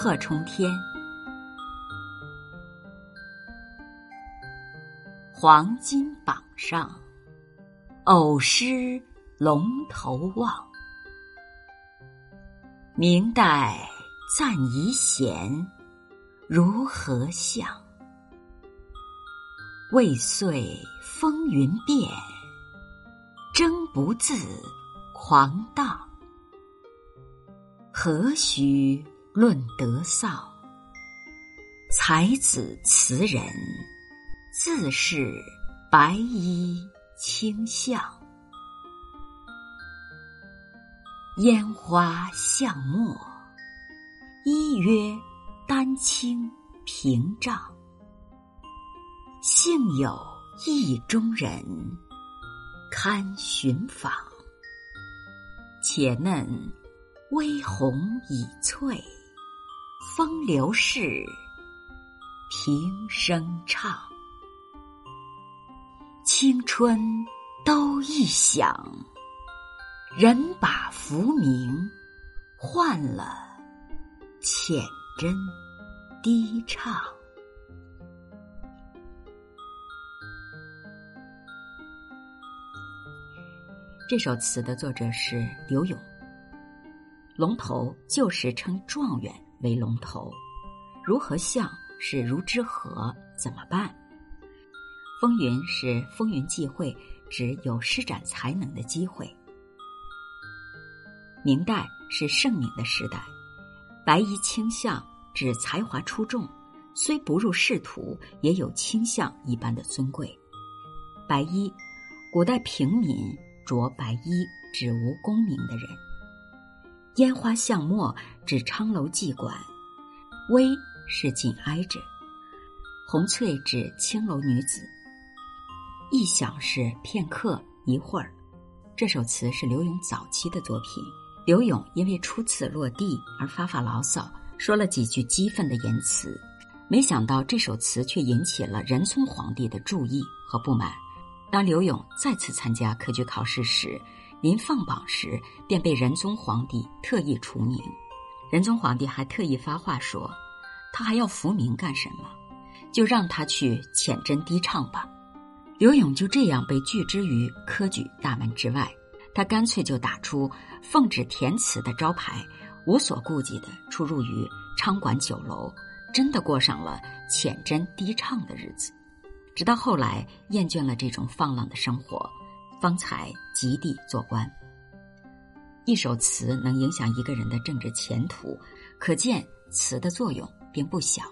贺冲天。黄金榜上，偶失龙头望。明代赞遗贤，如何向？未遂风云变，争不自狂荡。何须论德丧？才子词人。自是白衣卿相，烟花巷陌，依约丹青屏障。幸有意中人，堪寻访。且嫩微红已翠，风流事，平生唱。青春都一想，人把浮名换了浅斟低唱。这首词的作者是刘永。龙头就是称状元为龙头，如何像是如之何？怎么办？风云是风云际会，指有施展才能的机会。明代是盛名的时代，白衣卿相指才华出众，虽不入仕途，也有卿相一般的尊贵。白衣，古代平民着白衣指无功名的人。烟花巷陌指昌楼妓馆，微是紧挨着，红翠指青楼女子。一想是片刻一会儿，这首词是刘永早期的作品。刘永因为初次落地而发发牢骚，说了几句激愤的言辞，没想到这首词却引起了仁宗皇帝的注意和不满。当刘永再次参加科举考试时，临放榜时便被仁宗皇帝特意除名。仁宗皇帝还特意发话说：“他还要浮名干什么？就让他去浅斟低唱吧。”刘永就这样被拒之于科举大门之外，他干脆就打出奉旨填词的招牌，无所顾忌的出入于娼馆酒楼，真的过上了浅斟低唱的日子。直到后来厌倦了这种放浪的生活，方才极地做官。一首词能影响一个人的政治前途，可见词的作用并不小。